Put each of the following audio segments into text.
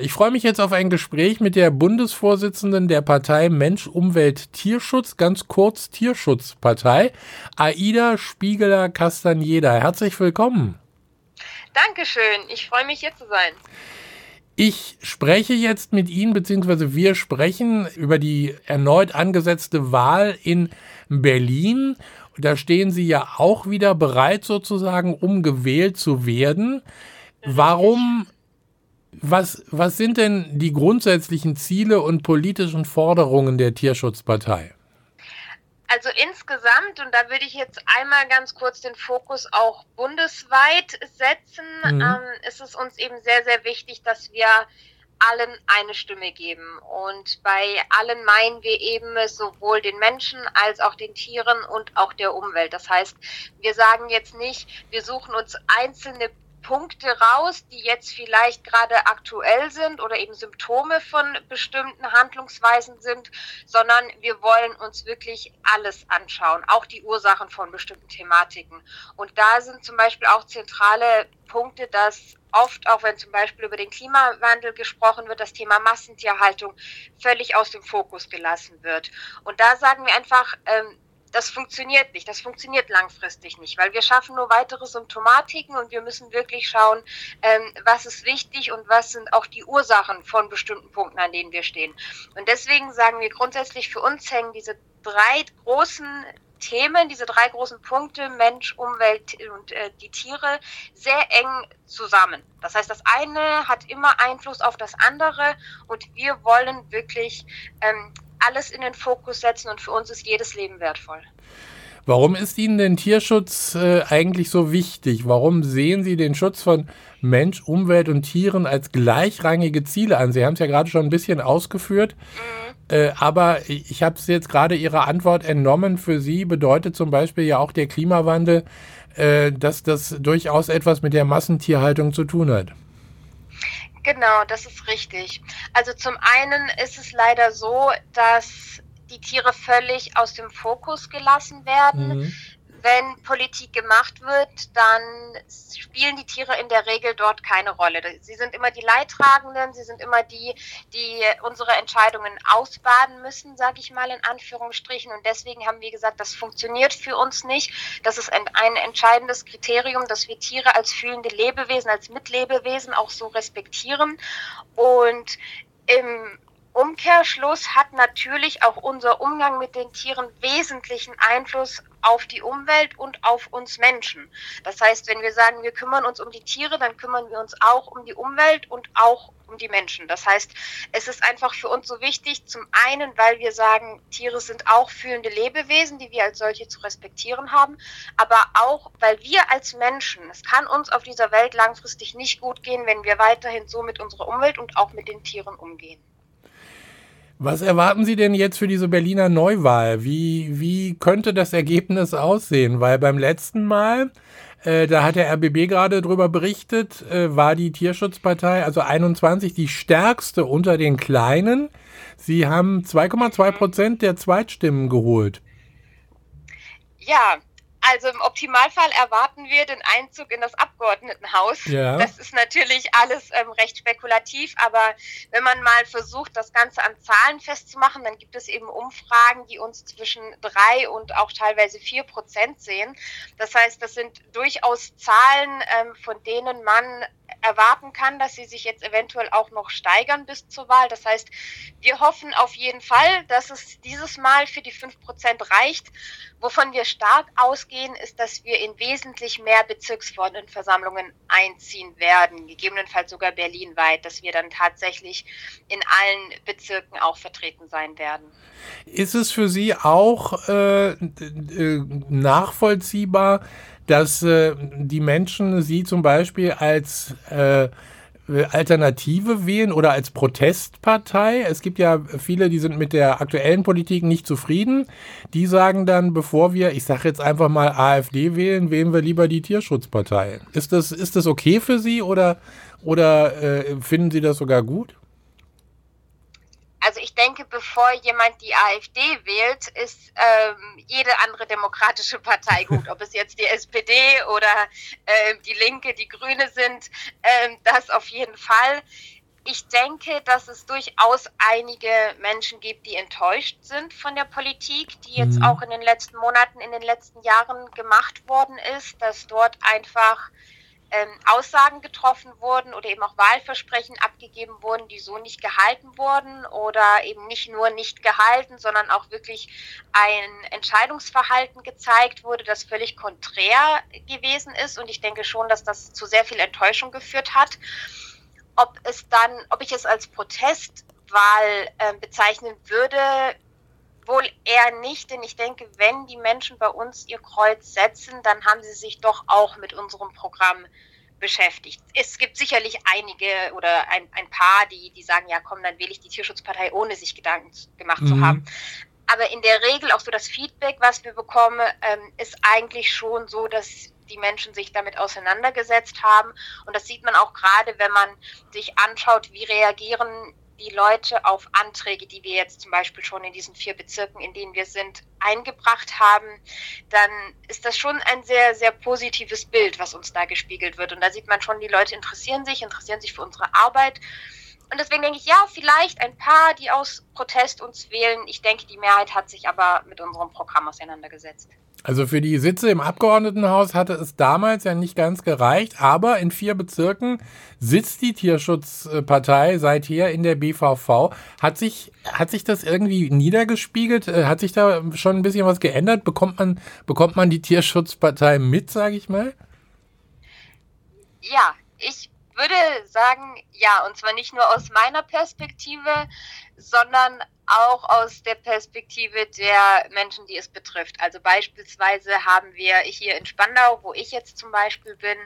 Ich freue mich jetzt auf ein Gespräch mit der Bundesvorsitzenden der Partei Mensch, Umwelt, Tierschutz, ganz kurz Tierschutzpartei, Aida Spiegeler-Castaneda. Herzlich willkommen. Dankeschön, ich freue mich hier zu sein. Ich spreche jetzt mit Ihnen, beziehungsweise wir sprechen über die erneut angesetzte Wahl in Berlin. Da stehen Sie ja auch wieder bereit, sozusagen, um gewählt zu werden. Warum was, was sind denn die grundsätzlichen Ziele und politischen Forderungen der Tierschutzpartei? Also insgesamt, und da würde ich jetzt einmal ganz kurz den Fokus auch bundesweit setzen, mhm. ähm, ist es uns eben sehr, sehr wichtig, dass wir allen eine Stimme geben. Und bei allen meinen wir eben sowohl den Menschen als auch den Tieren und auch der Umwelt. Das heißt, wir sagen jetzt nicht, wir suchen uns einzelne Punkte raus, die jetzt vielleicht gerade aktuell sind oder eben Symptome von bestimmten Handlungsweisen sind, sondern wir wollen uns wirklich alles anschauen, auch die Ursachen von bestimmten Thematiken. Und da sind zum Beispiel auch zentrale Punkte, dass oft, auch wenn zum Beispiel über den Klimawandel gesprochen wird, das Thema Massentierhaltung völlig aus dem Fokus gelassen wird. Und da sagen wir einfach, ähm, das funktioniert nicht, das funktioniert langfristig nicht, weil wir schaffen nur weitere Symptomatiken und wir müssen wirklich schauen, ähm, was ist wichtig und was sind auch die Ursachen von bestimmten Punkten, an denen wir stehen. Und deswegen sagen wir grundsätzlich, für uns hängen diese drei großen Themen, diese drei großen Punkte, Mensch, Umwelt und äh, die Tiere, sehr eng zusammen. Das heißt, das eine hat immer Einfluss auf das andere und wir wollen wirklich ähm, alles in den Fokus setzen und für uns ist jedes Leben wertvoll. Warum ist Ihnen denn Tierschutz äh, eigentlich so wichtig? Warum sehen Sie den Schutz von Mensch, Umwelt und Tieren als gleichrangige Ziele an? Sie haben es ja gerade schon ein bisschen ausgeführt, mhm. äh, aber ich habe es jetzt gerade Ihrer Antwort entnommen. Für Sie bedeutet zum Beispiel ja auch der Klimawandel, äh, dass das durchaus etwas mit der Massentierhaltung zu tun hat. Genau, das ist richtig. Also zum einen ist es leider so, dass die Tiere völlig aus dem Fokus gelassen werden. Mhm wenn Politik gemacht wird, dann spielen die Tiere in der Regel dort keine Rolle. Sie sind immer die Leidtragenden, sie sind immer die, die unsere Entscheidungen ausbaden müssen, sage ich mal in Anführungsstrichen. Und deswegen haben wir gesagt, das funktioniert für uns nicht. Das ist ein, entscheidendes Kriterium, dass wir Tiere als fühlende Lebewesen, als Mitlebewesen auch so respektieren. Und im Umkehrschluss hat natürlich auch unser Umgang mit den Tieren wesentlichen Einfluss auf die Umwelt und auf uns Menschen. Das heißt, wenn wir sagen, wir kümmern uns um die Tiere, dann kümmern wir uns auch um die Umwelt und auch um die Menschen. Das heißt, es ist einfach für uns so wichtig, zum einen, weil wir sagen, Tiere sind auch fühlende Lebewesen, die wir als solche zu respektieren haben, aber auch, weil wir als Menschen, es kann uns auf dieser Welt langfristig nicht gut gehen, wenn wir weiterhin so mit unserer Umwelt und auch mit den Tieren umgehen. Was erwarten Sie denn jetzt für diese Berliner Neuwahl? Wie, wie könnte das Ergebnis aussehen? Weil beim letzten Mal, äh, da hat der RBB gerade drüber berichtet, äh, war die Tierschutzpartei, also 21, die stärkste unter den Kleinen. Sie haben 2,2 Prozent der Zweitstimmen geholt. Ja, also im Optimalfall erwarten wir den Einzug in das Abgeordnetenhaus. Ja. Das ist natürlich alles ähm, recht spekulativ, aber wenn man mal versucht, das Ganze an Zahlen festzumachen, dann gibt es eben Umfragen, die uns zwischen drei und auch teilweise vier Prozent sehen. Das heißt, das sind durchaus Zahlen, ähm, von denen man erwarten kann, dass sie sich jetzt eventuell auch noch steigern bis zur Wahl. Das heißt, wir hoffen auf jeden Fall, dass es dieses Mal für die 5% reicht. Wovon wir stark ausgehen, ist, dass wir in wesentlich mehr Bezirksversammlungen einziehen werden, gegebenenfalls sogar berlinweit, dass wir dann tatsächlich in allen Bezirken auch vertreten sein werden. Ist es für Sie auch äh, äh nachvollziehbar, dass äh, die Menschen sie zum Beispiel als äh, Alternative wählen oder als Protestpartei. Es gibt ja viele, die sind mit der aktuellen Politik nicht zufrieden. Die sagen dann, bevor wir, ich sage jetzt einfach mal AfD wählen, wählen wir lieber die Tierschutzpartei. Ist das, ist das okay für Sie oder, oder äh, finden Sie das sogar gut? Also ich denke, bevor jemand die AfD wählt, ist ähm, jede andere demokratische Partei gut. Ob es jetzt die SPD oder äh, die Linke, die Grüne sind, äh, das auf jeden Fall. ich denke, dass es durchaus einige Menschen gibt, die enttäuscht sind von der Politik, die jetzt mhm. auch in den letzten Monaten, in den letzten Jahren gemacht worden ist, dass dort einfach ähm, Aussagen getroffen wurden oder eben auch Wahlversprechen abgegeben wurden, die so nicht gehalten wurden oder eben nicht nur nicht gehalten, sondern auch wirklich ein Entscheidungsverhalten gezeigt wurde, das völlig konträr gewesen ist. Und ich denke schon, dass das zu sehr viel Enttäuschung geführt hat. Ob es dann, ob ich es als Protestwahl äh, bezeichnen würde, wohl eher nicht, denn ich denke, wenn die Menschen bei uns ihr Kreuz setzen, dann haben sie sich doch auch mit unserem Programm beschäftigt. Es gibt sicherlich einige oder ein, ein paar, die, die sagen, ja komm, dann wähle ich die Tierschutzpartei, ohne sich Gedanken gemacht mhm. zu haben. Aber in der Regel auch so das Feedback, was wir bekommen, ähm, ist eigentlich schon so, dass die Menschen sich damit auseinandergesetzt haben. Und das sieht man auch gerade, wenn man sich anschaut, wie reagieren die Leute auf Anträge, die wir jetzt zum Beispiel schon in diesen vier Bezirken, in denen wir sind, eingebracht haben, dann ist das schon ein sehr, sehr positives Bild, was uns da gespiegelt wird. Und da sieht man schon, die Leute interessieren sich, interessieren sich für unsere Arbeit. Und deswegen denke ich, ja, vielleicht ein paar, die aus Protest uns wählen. Ich denke, die Mehrheit hat sich aber mit unserem Programm auseinandergesetzt. Also für die Sitze im Abgeordnetenhaus hatte es damals ja nicht ganz gereicht, aber in vier Bezirken sitzt die Tierschutzpartei seither in der BVV. Hat sich, hat sich das irgendwie niedergespiegelt? Äh, hat sich da schon ein bisschen was geändert? Bekommt man, bekommt man die Tierschutzpartei mit, sage ich mal? Ja, ich würde sagen, ja, und zwar nicht nur aus meiner Perspektive, sondern auch aus der Perspektive der Menschen, die es betrifft. Also beispielsweise haben wir hier in Spandau, wo ich jetzt zum Beispiel bin,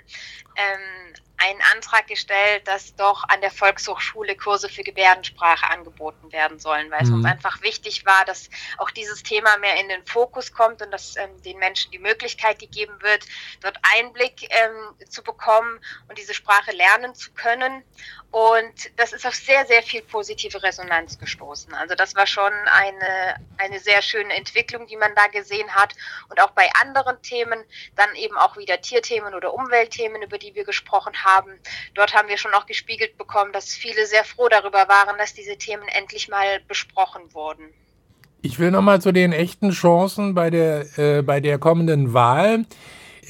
ähm, einen Antrag gestellt, dass doch an der Volkshochschule Kurse für Gebärdensprache angeboten werden sollen, weil mhm. es uns mhm. einfach wichtig war, dass auch dieses Thema mehr in den Fokus kommt und dass ähm, den Menschen die Möglichkeit gegeben wird, dort Einblick ähm, zu bekommen und diese Sprache lernen zu können. Und das ist auf sehr, sehr viel positive Resonanz gestoßen. Also das war schon eine, eine sehr schöne Entwicklung, die man da gesehen hat. Und auch bei anderen Themen, dann eben auch wieder Tierthemen oder Umweltthemen, über die wir gesprochen haben. Dort haben wir schon auch gespiegelt bekommen, dass viele sehr froh darüber waren, dass diese Themen endlich mal besprochen wurden. Ich will nochmal zu den echten Chancen bei der, äh, bei der kommenden Wahl.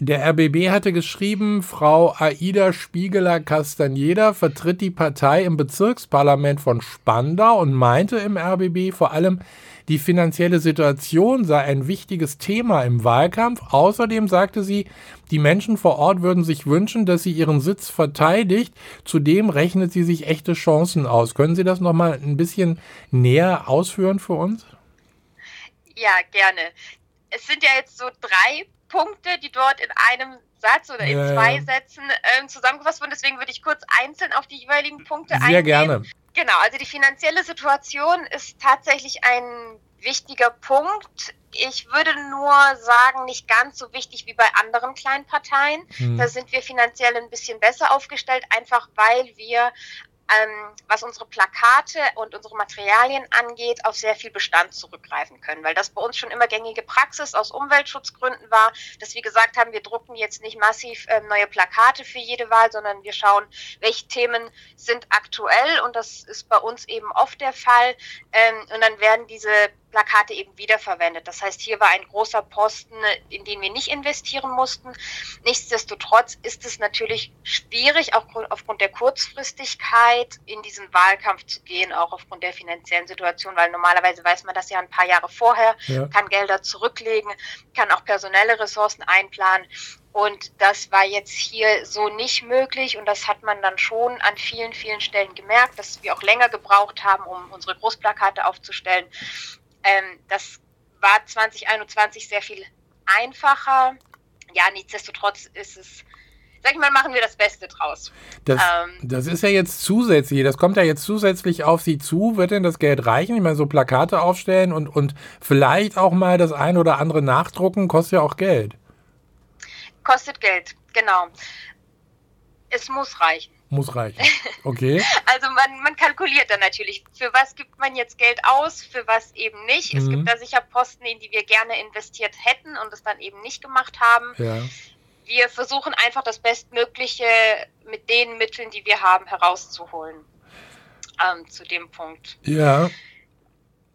Der RBB hatte geschrieben, Frau Aida Spiegeler-Castaneda vertritt die Partei im Bezirksparlament von Spandau und meinte im RBB vor allem, die finanzielle Situation sei ein wichtiges Thema im Wahlkampf. Außerdem sagte sie, die Menschen vor Ort würden sich wünschen, dass sie ihren Sitz verteidigt. Zudem rechnet sie sich echte Chancen aus. Können Sie das noch mal ein bisschen näher ausführen für uns? Ja, gerne. Es sind ja jetzt so drei Punkte, die dort in einem Satz oder in ja, zwei ja. Sätzen ähm, zusammengefasst wurden. Deswegen würde ich kurz einzeln auf die jeweiligen Punkte Sehr eingehen. Sehr gerne. Genau, also die finanzielle Situation ist tatsächlich ein wichtiger Punkt. Ich würde nur sagen, nicht ganz so wichtig wie bei anderen kleinen Parteien. Hm. Da sind wir finanziell ein bisschen besser aufgestellt, einfach weil wir ähm, was unsere Plakate und unsere Materialien angeht, auf sehr viel Bestand zurückgreifen können, weil das bei uns schon immer gängige Praxis aus Umweltschutzgründen war, dass wir gesagt haben, wir drucken jetzt nicht massiv ähm, neue Plakate für jede Wahl, sondern wir schauen, welche Themen sind aktuell und das ist bei uns eben oft der Fall ähm, und dann werden diese Plakate eben wiederverwendet. Das heißt, hier war ein großer Posten, in den wir nicht investieren mussten. Nichtsdestotrotz ist es natürlich schwierig, auch aufgrund der Kurzfristigkeit in diesen Wahlkampf zu gehen, auch aufgrund der finanziellen Situation, weil normalerweise weiß man das ja ein paar Jahre vorher, ja. kann Gelder zurücklegen, kann auch personelle Ressourcen einplanen. Und das war jetzt hier so nicht möglich und das hat man dann schon an vielen, vielen Stellen gemerkt, dass wir auch länger gebraucht haben, um unsere Großplakate aufzustellen. Ähm, das war 2021 sehr viel einfacher. Ja, nichtsdestotrotz ist es, sag ich mal, machen wir das Beste draus. Das, ähm, das ist ja jetzt zusätzlich, das kommt ja jetzt zusätzlich auf Sie zu. Wird denn das Geld reichen? Ich meine, so Plakate aufstellen und, und vielleicht auch mal das ein oder andere nachdrucken, kostet ja auch Geld. Kostet Geld, genau. Es muss reichen. Muss reichen. Okay. also man, man kalkuliert dann natürlich, für was gibt man jetzt Geld aus, für was eben nicht. Mhm. Es gibt mhm. da sicher Posten, in die wir gerne investiert hätten und es dann eben nicht gemacht haben. Ja. Wir versuchen einfach das Bestmögliche mit den Mitteln, die wir haben, herauszuholen. ähm, zu dem Punkt. Ja.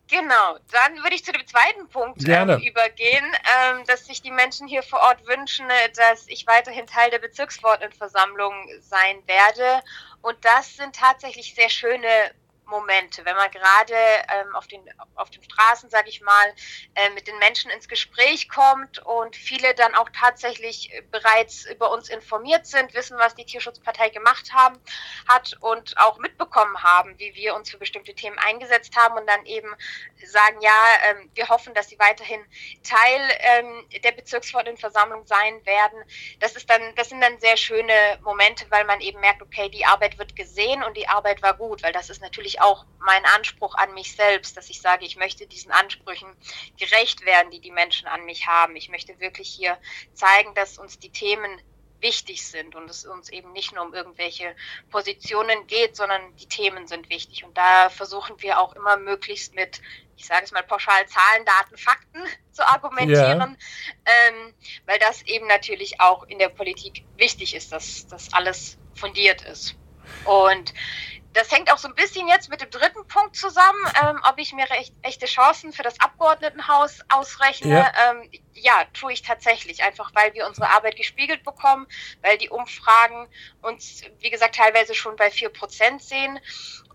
Genau, dann würde ich zu dem zweiten Punkt ähm, übergehen, ähm, dass sich die Menschen hier vor Ort wünschen, dass ich weiterhin Teil der Bezirksverordnetenversammlung sein werde. Und das sind tatsächlich sehr schöne Momente, wenn man gerade ähm, auf, den, auf den Straßen, sage ich mal, äh, mit den Menschen ins Gespräch kommt und viele dann auch tatsächlich bereits über uns informiert sind, wissen, was die Tierschutzpartei gemacht haben, hat und auch mitbekommen haben, wie wir uns für bestimmte Themen eingesetzt haben und dann eben sagen, ja, ähm, wir hoffen, dass sie weiterhin Teil ähm, der Bezirksverordnetenversammlung sein werden. Das ist dann, das sind dann sehr schöne Momente, weil man eben merkt, okay, die Arbeit wird gesehen und die Arbeit war gut, weil das ist natürlich auch mein Anspruch an mich selbst, dass ich sage, ich möchte diesen Ansprüchen gerecht werden, die die Menschen an mich haben. Ich möchte wirklich hier zeigen, dass uns die Themen wichtig sind und es uns eben nicht nur um irgendwelche Positionen geht, sondern die Themen sind wichtig. Und da versuchen wir auch immer möglichst mit, ich sage es mal pauschal, Zahlen, Daten, Fakten zu argumentieren, ja. ähm, weil das eben natürlich auch in der Politik wichtig ist, dass das alles fundiert ist. Und das hängt auch so ein bisschen jetzt mit dem dritten Punkt zusammen, ähm, ob ich mir recht, echte Chancen für das Abgeordnetenhaus ausrechne. Ja. Ähm, ja, tue ich tatsächlich, einfach weil wir unsere Arbeit gespiegelt bekommen, weil die Umfragen uns, wie gesagt, teilweise schon bei vier Prozent sehen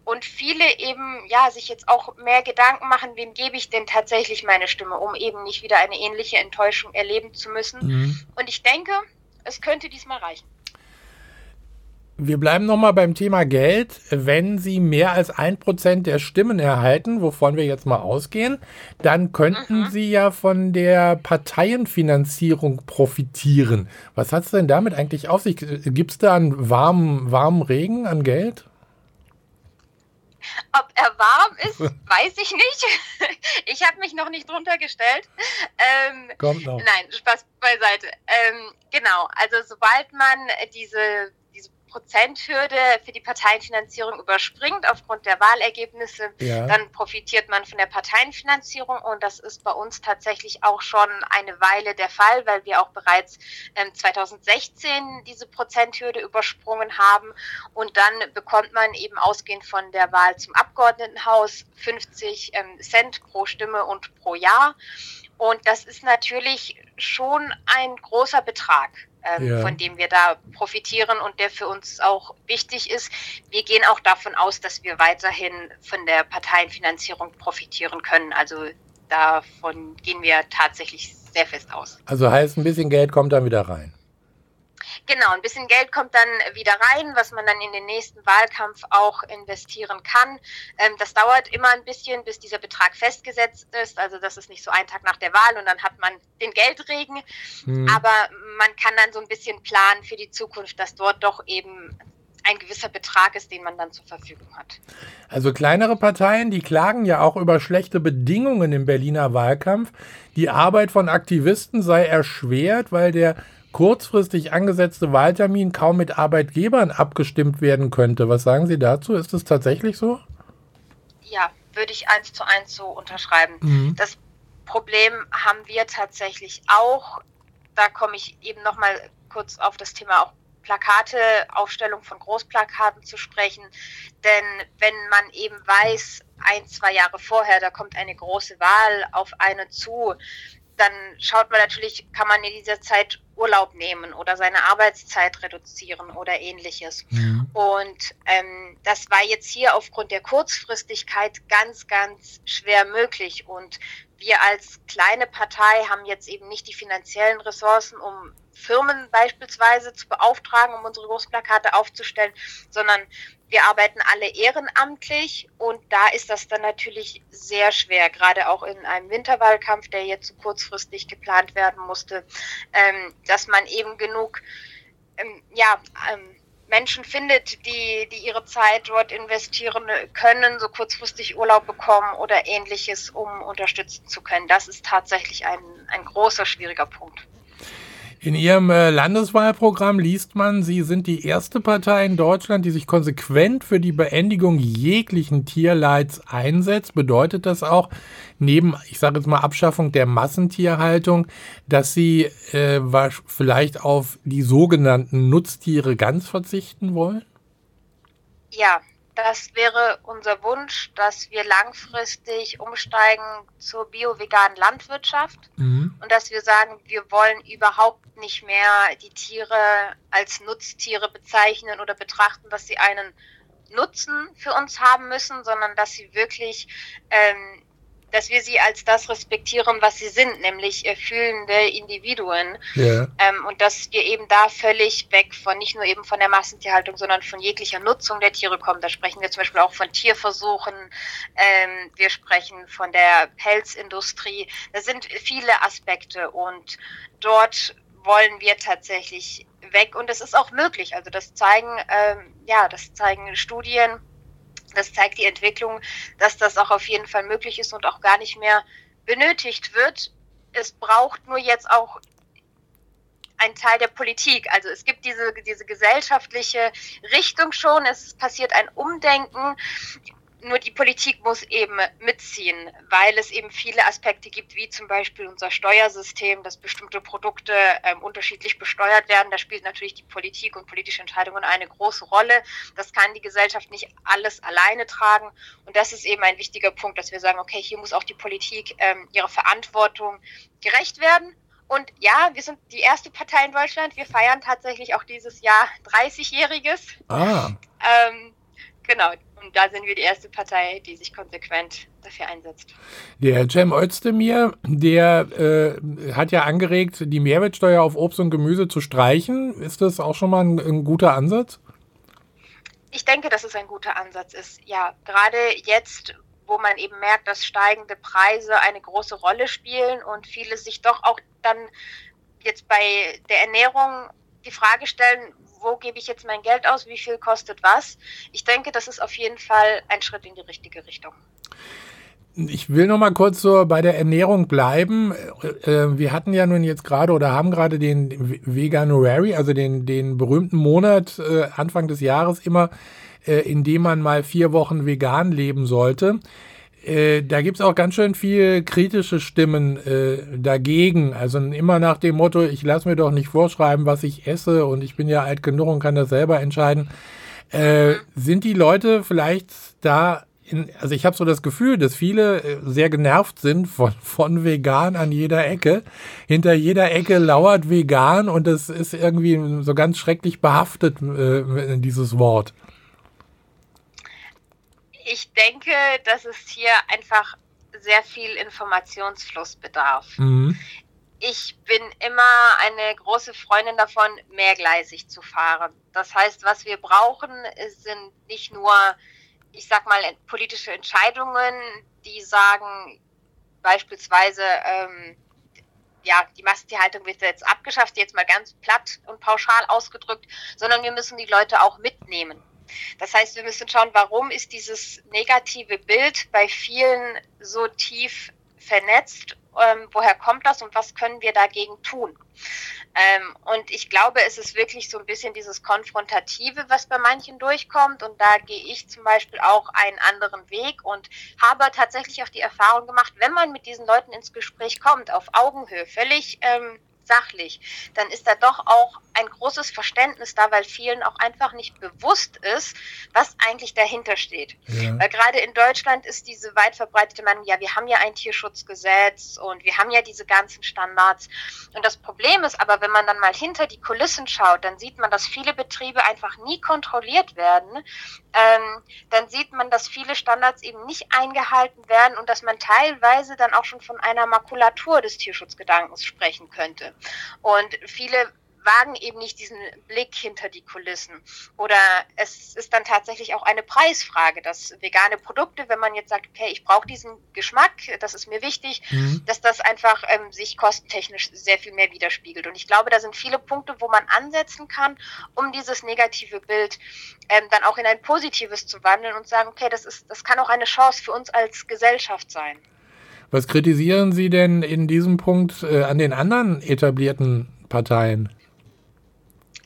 und viele eben ja sich jetzt auch mehr Gedanken machen, wem gebe ich denn tatsächlich meine Stimme, um eben nicht wieder eine ähnliche Enttäuschung erleben zu müssen. Mhm. Und ich denke, es könnte diesmal reichen. Wir bleiben nochmal beim Thema Geld. Wenn Sie mehr als ein Prozent der Stimmen erhalten, wovon wir jetzt mal ausgehen, dann könnten mhm. Sie ja von der Parteienfinanzierung profitieren. Was hat es denn damit eigentlich auf sich? Gibt es da einen warmen, warmen Regen an Geld? Ob er warm ist, weiß ich nicht. Ich habe mich noch nicht drunter gestellt. Ähm, Kommt noch. Nein, Spaß beiseite. Ähm, genau, also sobald man diese Prozenthürde für die Parteienfinanzierung überspringt aufgrund der Wahlergebnisse, ja. dann profitiert man von der Parteienfinanzierung und das ist bei uns tatsächlich auch schon eine Weile der Fall, weil wir auch bereits ähm, 2016 diese Prozenthürde übersprungen haben und dann bekommt man eben ausgehend von der Wahl zum Abgeordnetenhaus 50 ähm, Cent pro Stimme und pro Jahr. Und das ist natürlich schon ein großer Betrag ähm, ja. von dem wir da profitieren und der für uns auch wichtig ist. Wir gehen auch davon aus, dass wir weiterhin von der Parteienfinanzierung profitieren können. Also davon gehen wir tatsächlich sehr fest aus. Also heißt, ein bisschen Geld kommt dann wieder rein. Genau, ein bisschen Geld kommt dann wieder rein, was man dann in den nächsten Wahlkampf auch investieren kann. Ähm, das dauert immer ein bisschen, bis dieser Betrag festgesetzt ist. Also das ist nicht so ein Tag nach der Wahl und dann hat man den Geldregen. Mhm. Aber man kann dann so ein bisschen planen für die Zukunft, dass dort doch eben ein gewisser Betrag ist, den man dann zur Verfügung hat. Also kleinere Parteien, die klagen ja auch über schlechte Bedingungen im Berliner Wahlkampf. Die Arbeit von Aktivisten sei erschwert, weil der kurzfristig angesetzte Wahltermin kaum mit Arbeitgebern abgestimmt werden könnte. Was sagen Sie dazu? Ist es tatsächlich so? Ja, würde ich eins zu eins so unterschreiben. Mhm. Das Problem haben wir tatsächlich auch. Da komme ich eben noch mal kurz auf das Thema auch Plakate, Aufstellung von Großplakaten zu sprechen. Denn wenn man eben weiß, ein, zwei Jahre vorher, da kommt eine große Wahl auf eine zu, dann schaut man natürlich, kann man in dieser Zeit Urlaub nehmen oder seine Arbeitszeit reduzieren oder ähnliches. Mhm. Und ähm, das war jetzt hier aufgrund der Kurzfristigkeit ganz, ganz schwer möglich. Und wir als kleine Partei haben jetzt eben nicht die finanziellen Ressourcen, um Firmen beispielsweise zu beauftragen, um unsere Großplakate aufzustellen, sondern wir arbeiten alle ehrenamtlich und da ist das dann natürlich sehr schwer, gerade auch in einem Winterwahlkampf, der jetzt so kurzfristig geplant werden musste, ähm, dass man eben genug ähm, ja, ähm, Menschen findet, die, die ihre Zeit dort investieren können, so kurzfristig Urlaub bekommen oder ähnliches, um unterstützen zu können. Das ist tatsächlich ein, ein großer, schwieriger Punkt. In Ihrem äh, Landeswahlprogramm liest man, Sie sind die erste Partei in Deutschland, die sich konsequent für die Beendigung jeglichen Tierleids einsetzt. Bedeutet das auch, neben, ich sage jetzt mal, Abschaffung der Massentierhaltung, dass Sie äh, vielleicht auf die sogenannten Nutztiere ganz verzichten wollen? Ja, das wäre unser Wunsch, dass wir langfristig umsteigen zur bio-veganen Landwirtschaft mhm. und dass wir sagen, wir wollen überhaupt nicht mehr die Tiere als Nutztiere bezeichnen oder betrachten, dass sie einen Nutzen für uns haben müssen, sondern dass sie wirklich ähm, dass wir sie als das respektieren, was sie sind, nämlich äh, fühlende Individuen. Ja. Ähm, und dass wir eben da völlig weg von, nicht nur eben von der Massentierhaltung, sondern von jeglicher Nutzung der Tiere kommen. Da sprechen wir zum Beispiel auch von Tierversuchen, ähm, wir sprechen von der Pelzindustrie. Das sind viele Aspekte und dort wollen wir tatsächlich weg und es ist auch möglich. Also das zeigen, ähm, ja, das zeigen Studien das zeigt die Entwicklung, dass das auch auf jeden Fall möglich ist und auch gar nicht mehr benötigt wird. Es braucht nur jetzt auch ein Teil der Politik. Also es gibt diese, diese gesellschaftliche Richtung schon, es passiert ein Umdenken. Nur die Politik muss eben mitziehen, weil es eben viele Aspekte gibt, wie zum Beispiel unser Steuersystem, dass bestimmte Produkte ähm, unterschiedlich besteuert werden. Da spielt natürlich die Politik und politische Entscheidungen eine große Rolle. Das kann die Gesellschaft nicht alles alleine tragen. Und das ist eben ein wichtiger Punkt, dass wir sagen, okay, hier muss auch die Politik ähm, ihrer Verantwortung gerecht werden. Und ja, wir sind die erste Partei in Deutschland. Wir feiern tatsächlich auch dieses Jahr 30-Jähriges. Ah. Ähm, genau. Und da sind wir die erste Partei, die sich konsequent dafür einsetzt. Der Cem Özdemir, der äh, hat ja angeregt, die Mehrwertsteuer auf Obst und Gemüse zu streichen. Ist das auch schon mal ein, ein guter Ansatz? Ich denke, dass es ein guter Ansatz ist. Ja, gerade jetzt, wo man eben merkt, dass steigende Preise eine große Rolle spielen und viele sich doch auch dann jetzt bei der Ernährung die Frage stellen, wo gebe ich jetzt mein Geld aus, wie viel kostet was. Ich denke, das ist auf jeden Fall ein Schritt in die richtige Richtung. Ich will noch mal kurz so bei der Ernährung bleiben. Äh, wir hatten ja nun jetzt gerade oder haben gerade den Veganuary, also den, den berühmten Monat äh, Anfang des Jahres immer, äh, in dem man mal vier Wochen vegan leben sollte. Äh, da gibt es auch ganz schön viel kritische Stimmen äh, dagegen. Also immer nach dem Motto, ich lasse mir doch nicht vorschreiben, was ich esse und ich bin ja alt genug und kann das selber entscheiden. Äh, sind die Leute vielleicht da, in, also ich habe so das Gefühl, dass viele äh, sehr genervt sind von, von vegan an jeder Ecke. Hinter jeder Ecke lauert vegan und das ist irgendwie so ganz schrecklich behaftet, äh, dieses Wort ich denke, dass es hier einfach sehr viel Informationsfluss bedarf. Mhm. Ich bin immer eine große Freundin davon, mehrgleisig zu fahren. Das heißt, was wir brauchen, sind nicht nur, ich sag mal, politische Entscheidungen, die sagen, beispielsweise, ähm, ja, die Massentierhaltung wird jetzt abgeschafft, jetzt mal ganz platt und pauschal ausgedrückt, sondern wir müssen die Leute auch mitnehmen. Das heißt, wir müssen schauen, warum ist dieses negative Bild bei vielen so tief vernetzt? Ähm, woher kommt das und was können wir dagegen tun? Ähm, und ich glaube, es ist wirklich so ein bisschen dieses Konfrontative, was bei manchen durchkommt. Und da gehe ich zum Beispiel auch einen anderen Weg und habe tatsächlich auch die Erfahrung gemacht, wenn man mit diesen Leuten ins Gespräch kommt, auf Augenhöhe, völlig ähm, sachlich, dann ist da doch auch ein großes Verständnis da, weil vielen auch einfach nicht bewusst ist, was eigentlich dahinter steht. Ja. Weil gerade in Deutschland ist diese weit verbreitete Meinung, ja, wir haben ja ein Tierschutzgesetz und wir haben ja diese ganzen Standards. Und das Problem ist aber, wenn man dann mal hinter die Kulissen schaut, dann sieht man, dass viele Betriebe einfach nie kontrolliert werden. Ähm, dann sieht man, dass viele Standards eben nicht eingehalten werden und dass man teilweise dann auch schon von einer Makulatur des Tierschutzgedankens sprechen könnte. Und viele wagen eben nicht diesen Blick hinter die Kulissen. Oder es ist dann tatsächlich auch eine Preisfrage, dass vegane Produkte, wenn man jetzt sagt, okay, ich brauche diesen Geschmack, das ist mir wichtig, mhm. dass das einfach ähm, sich kostentechnisch sehr viel mehr widerspiegelt. Und ich glaube, da sind viele Punkte, wo man ansetzen kann, um dieses negative Bild ähm, dann auch in ein positives zu wandeln und sagen, okay, das ist, das kann auch eine Chance für uns als Gesellschaft sein. Was kritisieren Sie denn in diesem Punkt äh, an den anderen etablierten Parteien?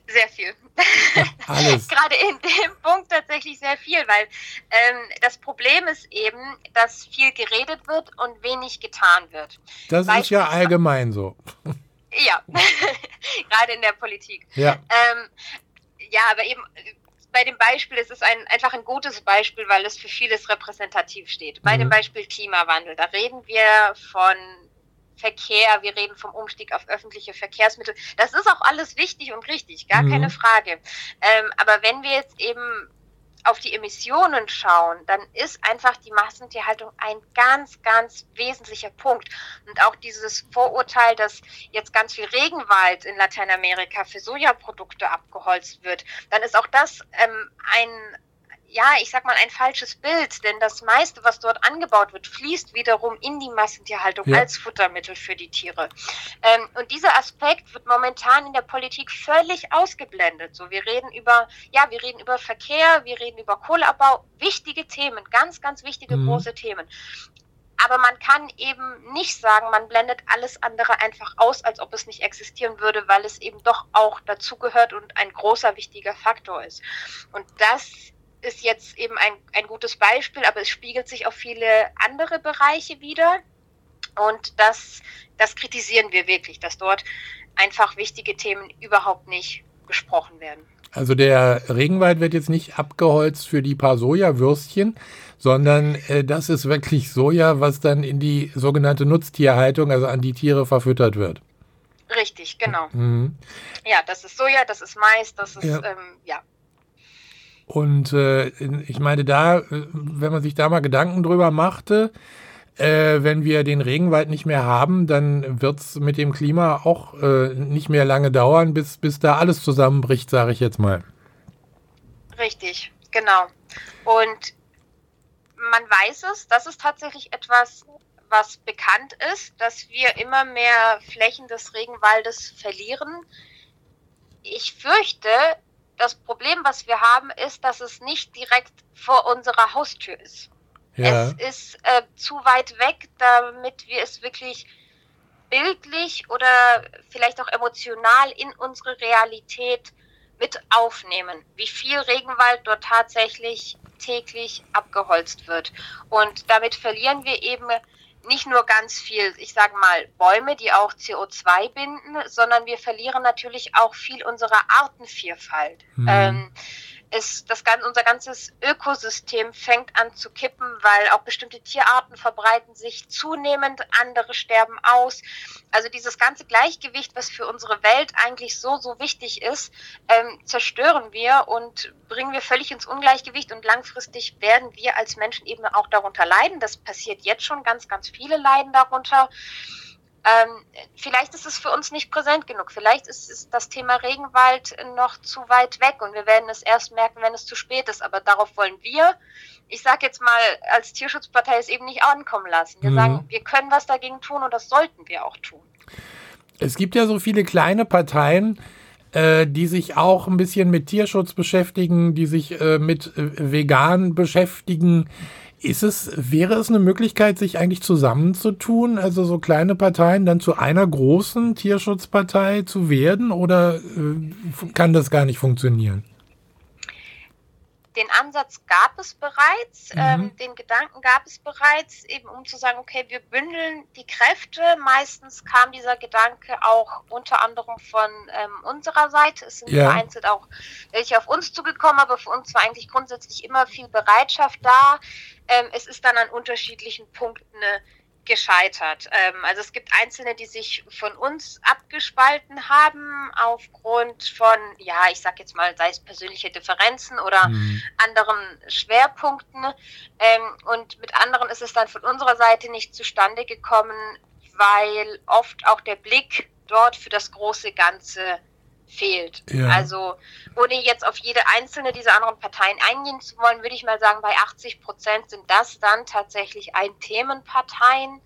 Sehr viel. Alles. Gerade in dem Punkt tatsächlich sehr viel, weil ähm, das Problem ist eben, dass viel geredet wird und wenig getan wird. Das ist ja allgemein so. Ja, gerade in der Politik. Ja. Ähm, ja, aber eben bei dem Beispiel, es ist ein, einfach ein gutes Beispiel, weil es für vieles repräsentativ steht. Bei mhm. dem Beispiel Klimawandel, da reden wir von Verkehr, wir reden vom Umstieg auf öffentliche Verkehrsmittel. Das ist auch alles wichtig und richtig, gar mhm. keine Frage. Ähm, aber wenn wir jetzt eben auf die Emissionen schauen, dann ist einfach die Massentierhaltung ein ganz, ganz wesentlicher Punkt. Und auch dieses Vorurteil, dass jetzt ganz viel Regenwald in Lateinamerika für Sojaprodukte abgeholzt wird, dann ist auch das ähm, ein ja, ich sag mal, ein falsches Bild, denn das meiste, was dort angebaut wird, fließt wiederum in die Massentierhaltung ja. als Futtermittel für die Tiere. Ähm, und dieser Aspekt wird momentan in der Politik völlig ausgeblendet. So, wir reden über, ja, wir reden über Verkehr, wir reden über Kohleabbau, wichtige Themen, ganz, ganz wichtige mhm. große Themen. Aber man kann eben nicht sagen, man blendet alles andere einfach aus, als ob es nicht existieren würde, weil es eben doch auch dazugehört und ein großer, wichtiger Faktor ist. Und das ist jetzt eben ein, ein gutes Beispiel, aber es spiegelt sich auf viele andere Bereiche wieder. Und das, das kritisieren wir wirklich, dass dort einfach wichtige Themen überhaupt nicht gesprochen werden. Also der Regenwald wird jetzt nicht abgeholzt für die paar Sojawürstchen, sondern äh, das ist wirklich Soja, was dann in die sogenannte Nutztierhaltung, also an die Tiere verfüttert wird. Richtig, genau. Mhm. Ja, das ist Soja, das ist Mais, das ist ja, ähm, ja und äh, ich meine, da, wenn man sich da mal Gedanken drüber machte, äh, wenn wir den Regenwald nicht mehr haben, dann wird es mit dem Klima auch äh, nicht mehr lange dauern, bis, bis da alles zusammenbricht, sage ich jetzt mal. Richtig, genau. Und man weiß es, das ist tatsächlich etwas, was bekannt ist, dass wir immer mehr Flächen des Regenwaldes verlieren. Ich fürchte, das Problem, was wir haben, ist, dass es nicht direkt vor unserer Haustür ist. Ja. Es ist äh, zu weit weg, damit wir es wirklich bildlich oder vielleicht auch emotional in unsere Realität mit aufnehmen, wie viel Regenwald dort tatsächlich täglich abgeholzt wird. Und damit verlieren wir eben nicht nur ganz viel, ich sage mal, Bäume, die auch CO2 binden, sondern wir verlieren natürlich auch viel unserer Artenvielfalt. Mhm. Ähm, ist das ganze, unser ganzes Ökosystem fängt an zu kippen, weil auch bestimmte Tierarten verbreiten sich zunehmend, andere sterben aus. Also dieses ganze Gleichgewicht, was für unsere Welt eigentlich so, so wichtig ist, ähm, zerstören wir und bringen wir völlig ins Ungleichgewicht und langfristig werden wir als Menschen eben auch darunter leiden. Das passiert jetzt schon, ganz, ganz viele leiden darunter. Ähm, vielleicht ist es für uns nicht präsent genug. Vielleicht ist, ist, das Thema Regenwald noch zu weit weg und wir werden es erst merken, wenn es zu spät ist. Aber darauf wollen wir, ich sage jetzt mal, als Tierschutzpartei es eben nicht ankommen lassen. Wir mhm. sagen, wir können was dagegen tun und das sollten wir auch tun. Es gibt ja so viele kleine Parteien, äh, die sich auch ein bisschen mit Tierschutz beschäftigen, die sich äh, mit äh, vegan beschäftigen. Ist es, wäre es eine Möglichkeit, sich eigentlich zusammenzutun, also so kleine Parteien dann zu einer großen Tierschutzpartei zu werden oder äh, kann das gar nicht funktionieren? Den Ansatz gab es bereits, mhm. ähm, den Gedanken gab es bereits, eben um zu sagen, okay, wir bündeln die Kräfte. Meistens kam dieser Gedanke auch unter anderem von ähm, unserer Seite. Es sind ja. vereinzelt auch welche auf uns zugekommen, aber für uns war eigentlich grundsätzlich immer viel Bereitschaft da ähm, es ist dann an unterschiedlichen Punkten äh, gescheitert. Ähm, also es gibt Einzelne, die sich von uns abgespalten haben aufgrund von, ja, ich sag jetzt mal, sei es persönliche Differenzen oder mhm. anderen Schwerpunkten. Ähm, und mit anderen ist es dann von unserer Seite nicht zustande gekommen, weil oft auch der Blick dort für das große Ganze fehlt. Ja. Also ohne jetzt auf jede einzelne dieser anderen Parteien eingehen zu wollen, würde ich mal sagen, bei 80 Prozent sind das dann tatsächlich Ein-Themen-Parteien,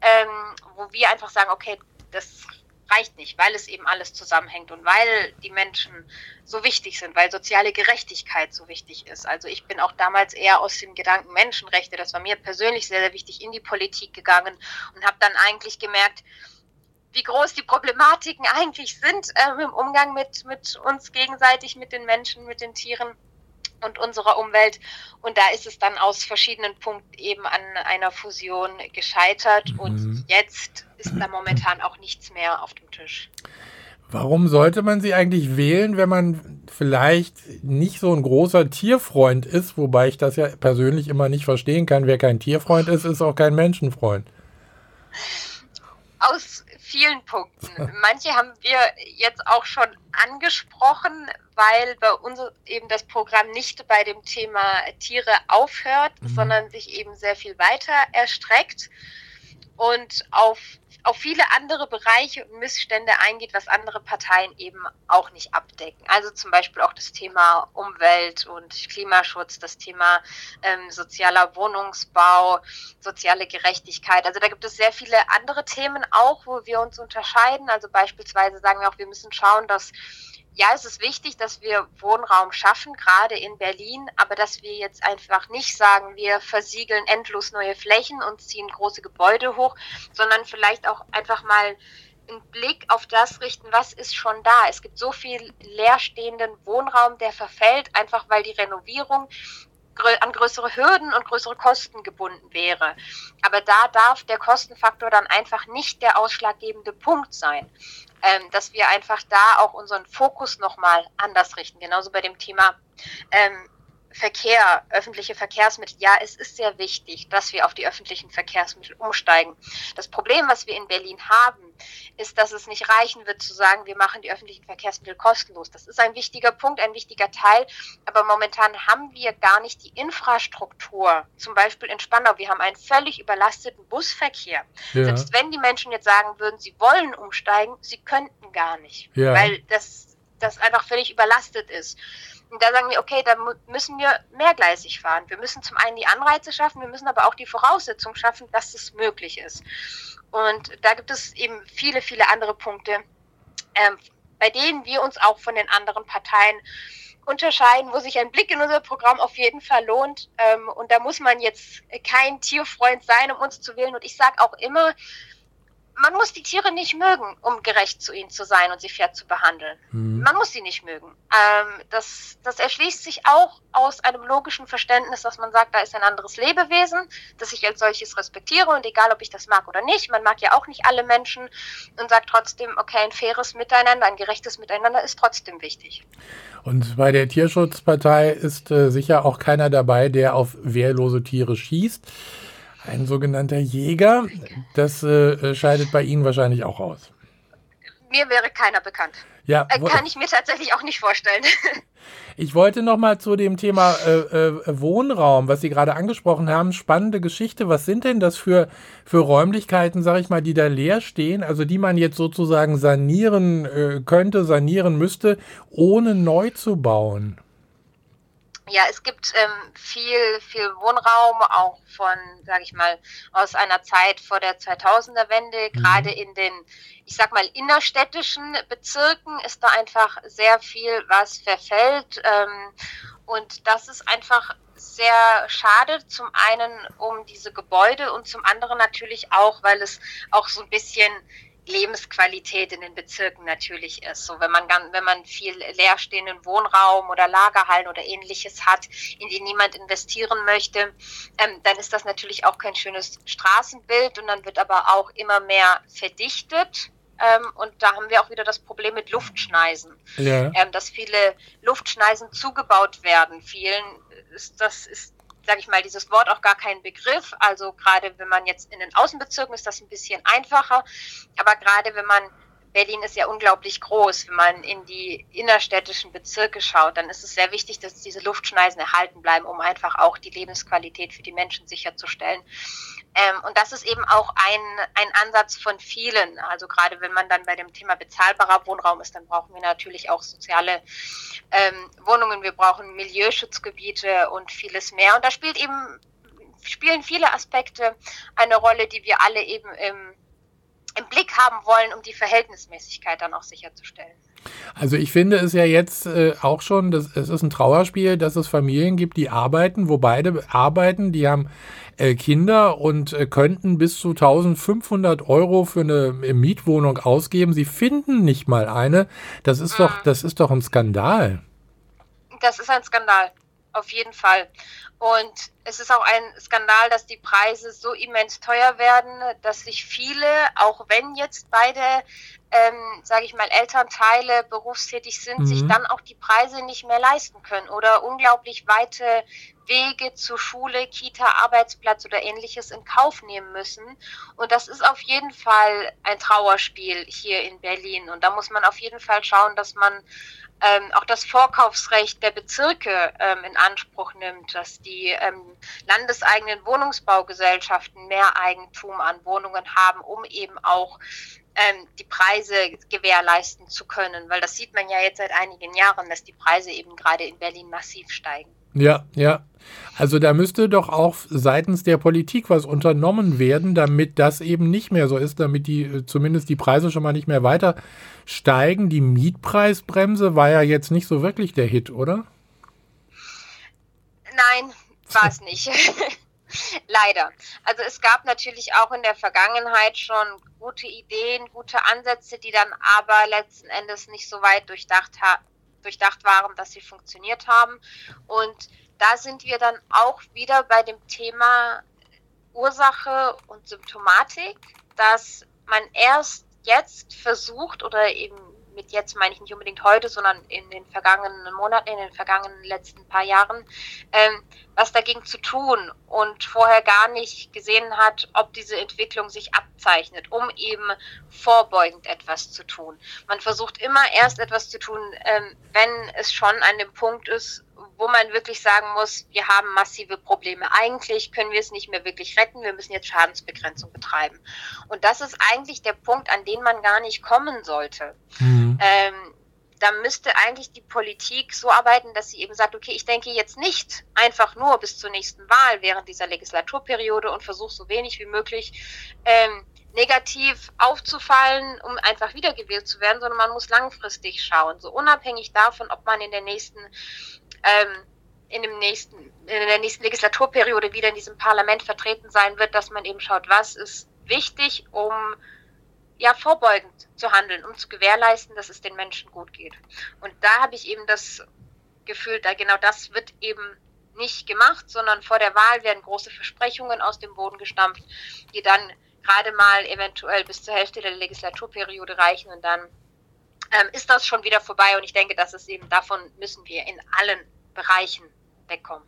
ähm, wo wir einfach sagen, okay, das reicht nicht, weil es eben alles zusammenhängt und weil die Menschen so wichtig sind, weil soziale Gerechtigkeit so wichtig ist. Also ich bin auch damals eher aus dem Gedanken Menschenrechte, das war mir persönlich sehr, sehr wichtig, in die Politik gegangen und habe dann eigentlich gemerkt, wie groß die Problematiken eigentlich sind äh, im Umgang mit, mit uns gegenseitig, mit den Menschen, mit den Tieren und unserer Umwelt. Und da ist es dann aus verschiedenen Punkten eben an einer Fusion gescheitert. Mhm. Und jetzt ist da momentan auch nichts mehr auf dem Tisch. Warum sollte man sie eigentlich wählen, wenn man vielleicht nicht so ein großer Tierfreund ist? Wobei ich das ja persönlich immer nicht verstehen kann. Wer kein Tierfreund ist, ist auch kein Menschenfreund. Aus vielen Punkten. Manche haben wir jetzt auch schon angesprochen, weil bei uns eben das Programm nicht bei dem Thema Tiere aufhört, mhm. sondern sich eben sehr viel weiter erstreckt und auf auf viele andere Bereiche und Missstände eingeht, was andere Parteien eben auch nicht abdecken. Also zum Beispiel auch das Thema Umwelt und Klimaschutz, das Thema ähm, sozialer Wohnungsbau, soziale Gerechtigkeit. Also da gibt es sehr viele andere Themen auch, wo wir uns unterscheiden. Also beispielsweise sagen wir auch, wir müssen schauen, dass ja, es ist wichtig, dass wir Wohnraum schaffen, gerade in Berlin, aber dass wir jetzt einfach nicht sagen, wir versiegeln endlos neue Flächen und ziehen große Gebäude hoch, sondern vielleicht auch einfach mal einen Blick auf das richten, was ist schon da. Es gibt so viel leerstehenden Wohnraum, der verfällt, einfach weil die Renovierung an größere Hürden und größere Kosten gebunden wäre. Aber da darf der Kostenfaktor dann einfach nicht der ausschlaggebende Punkt sein ähm, dass wir einfach da auch unseren Fokus nochmal anders richten. Genauso bei dem Thema ähm, Verkehr, öffentliche Verkehrsmittel. Ja, es ist sehr wichtig, dass wir auf die öffentlichen Verkehrsmittel umsteigen. Das Problem, was wir in Berlin haben, ist, dass es nicht reichen wird zu sagen, wir machen die öffentlichen Verkehrsmittel kostenlos. Das ist ein wichtiger Punkt, ein wichtiger Teil. Aber momentan haben wir gar nicht die Infrastruktur. Zum Beispiel in Spandau, wir haben einen völlig überlasteten Busverkehr. Ja. Selbst wenn die Menschen jetzt sagen würden, sie wollen umsteigen, sie könnten gar nicht, ja. weil das, das einfach völlig überlastet ist. Und da sagen wir, okay, da müssen wir mehrgleisig fahren. Wir müssen zum einen die Anreize schaffen, wir müssen aber auch die Voraussetzungen schaffen, dass es möglich ist. Und da gibt es eben viele, viele andere Punkte, ähm, bei denen wir uns auch von den anderen Parteien unterscheiden, wo sich ein Blick in unser Programm auf jeden Fall lohnt. Ähm, und da muss man jetzt kein Tierfreund sein, um uns zu wählen. Und ich sage auch immer, man muss die Tiere nicht mögen, um gerecht zu ihnen zu sein und sie fair zu behandeln. Mhm. Man muss sie nicht mögen. Ähm, das, das erschließt sich auch aus einem logischen Verständnis, dass man sagt, da ist ein anderes Lebewesen, das ich als solches respektiere und egal, ob ich das mag oder nicht, man mag ja auch nicht alle Menschen und sagt trotzdem, okay, ein faires Miteinander, ein gerechtes Miteinander ist trotzdem wichtig. Und bei der Tierschutzpartei ist äh, sicher auch keiner dabei, der auf wehrlose Tiere schießt. Ein sogenannter Jäger, das äh, scheidet bei Ihnen wahrscheinlich auch aus. Mir wäre keiner bekannt. Ja, äh, kann ich mir tatsächlich auch nicht vorstellen. Ich wollte noch mal zu dem Thema äh, äh, Wohnraum, was Sie gerade angesprochen haben, spannende Geschichte. Was sind denn das für, für Räumlichkeiten, sage ich mal, die da leer stehen, also die man jetzt sozusagen sanieren äh, könnte, sanieren müsste, ohne neu zu bauen? Ja, es gibt ähm, viel, viel Wohnraum, auch von, sage ich mal, aus einer Zeit vor der 2000er Wende. Mhm. Gerade in den, ich sag mal, innerstädtischen Bezirken ist da einfach sehr viel, was verfällt. Ähm, und das ist einfach sehr schade. Zum einen um diese Gebäude und zum anderen natürlich auch, weil es auch so ein bisschen Lebensqualität in den Bezirken natürlich ist. So, wenn man, wenn man viel leerstehenden Wohnraum oder Lagerhallen oder ähnliches hat, in die niemand investieren möchte, ähm, dann ist das natürlich auch kein schönes Straßenbild und dann wird aber auch immer mehr verdichtet. Ähm, und da haben wir auch wieder das Problem mit Luftschneisen, ja. ähm, dass viele Luftschneisen zugebaut werden. Vielen ist das ist sage ich mal, dieses Wort auch gar kein Begriff. Also gerade wenn man jetzt in den Außenbezirken ist das ein bisschen einfacher. Aber gerade wenn man Berlin ist ja unglaublich groß. Wenn man in die innerstädtischen Bezirke schaut, dann ist es sehr wichtig, dass diese Luftschneisen erhalten bleiben, um einfach auch die Lebensqualität für die Menschen sicherzustellen. Ähm, und das ist eben auch ein, ein Ansatz von vielen. Also gerade wenn man dann bei dem Thema bezahlbarer Wohnraum ist, dann brauchen wir natürlich auch soziale ähm, Wohnungen, wir brauchen Milieuschutzgebiete und vieles mehr. Und da spielt eben spielen viele Aspekte eine Rolle, die wir alle eben im im Blick haben wollen, um die Verhältnismäßigkeit dann auch sicherzustellen. Also ich finde es ja jetzt äh, auch schon, dass, es ist ein Trauerspiel, dass es Familien gibt, die arbeiten, wo beide arbeiten, die haben äh, Kinder und äh, könnten bis zu 1500 Euro für eine äh, Mietwohnung ausgeben. Sie finden nicht mal eine. Das ist mhm. doch, das ist doch ein Skandal. Das ist ein Skandal auf jeden Fall. Und es ist auch ein Skandal, dass die Preise so immens teuer werden, dass sich viele, auch wenn jetzt beide, ähm, sage ich mal, Elternteile berufstätig sind, mhm. sich dann auch die Preise nicht mehr leisten können oder unglaublich weite Wege zur Schule, Kita, Arbeitsplatz oder ähnliches in Kauf nehmen müssen. Und das ist auf jeden Fall ein Trauerspiel hier in Berlin. Und da muss man auf jeden Fall schauen, dass man ähm, auch das Vorkaufsrecht der Bezirke ähm, in Anspruch nimmt, dass die ähm, landeseigenen Wohnungsbaugesellschaften mehr Eigentum an Wohnungen haben, um eben auch ähm, die Preise gewährleisten zu können. Weil das sieht man ja jetzt seit einigen Jahren, dass die Preise eben gerade in Berlin massiv steigen. Ja, ja. Also da müsste doch auch seitens der Politik was unternommen werden, damit das eben nicht mehr so ist, damit die äh, zumindest die Preise schon mal nicht mehr weiter steigen. Die Mietpreisbremse war ja jetzt nicht so wirklich der Hit, oder? Nein, war es nicht. Leider. Also es gab natürlich auch in der Vergangenheit schon gute Ideen, gute Ansätze, die dann aber letzten Endes nicht so weit durchdacht, durchdacht waren, dass sie funktioniert haben. Und da sind wir dann auch wieder bei dem Thema Ursache und Symptomatik, dass man erst jetzt versucht oder eben mit jetzt meine ich nicht unbedingt heute, sondern in den vergangenen Monaten, in den vergangenen letzten paar Jahren, ähm, was dagegen zu tun und vorher gar nicht gesehen hat, ob diese Entwicklung sich abzeichnet, um eben vorbeugend etwas zu tun. Man versucht immer erst etwas zu tun, ähm, wenn es schon an dem Punkt ist, wo man wirklich sagen muss, wir haben massive Probleme. Eigentlich können wir es nicht mehr wirklich retten, wir müssen jetzt Schadensbegrenzung betreiben. Und das ist eigentlich der Punkt, an den man gar nicht kommen sollte. Mhm. Ähm, da müsste eigentlich die Politik so arbeiten, dass sie eben sagt, okay, ich denke jetzt nicht einfach nur bis zur nächsten Wahl während dieser Legislaturperiode und versuche so wenig wie möglich ähm, negativ aufzufallen, um einfach wiedergewählt zu werden, sondern man muss langfristig schauen, so unabhängig davon, ob man in der nächsten ähm, in, dem nächsten, in der nächsten Legislaturperiode wieder in diesem Parlament vertreten sein wird, dass man eben schaut, was ist wichtig, um ja vorbeugend zu handeln, um zu gewährleisten, dass es den Menschen gut geht. Und da habe ich eben das Gefühl, da genau das wird eben nicht gemacht, sondern vor der Wahl werden große Versprechungen aus dem Boden gestampft, die dann gerade mal eventuell bis zur Hälfte der Legislaturperiode reichen und dann ähm, ist das schon wieder vorbei und ich denke, dass es eben davon müssen wir in allen Bereichen wegkommen.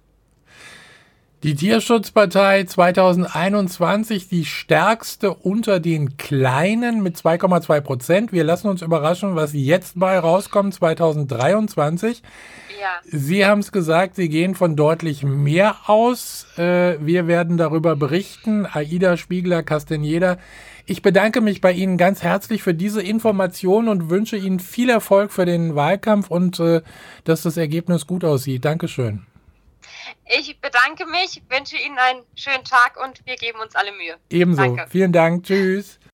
Die Tierschutzpartei 2021, die stärkste unter den Kleinen mit 2,2 Prozent. Wir lassen uns überraschen, was jetzt bei rauskommt 2023. Ja. Sie haben es gesagt, Sie gehen von deutlich mehr aus. Äh, wir werden darüber berichten. Aida Spiegler, Castaneda. Ich bedanke mich bei Ihnen ganz herzlich für diese Information und wünsche Ihnen viel Erfolg für den Wahlkampf und äh, dass das Ergebnis gut aussieht. Dankeschön. Ich bedanke mich, wünsche Ihnen einen schönen Tag und wir geben uns alle Mühe. Ebenso. Danke. Vielen Dank. Tschüss.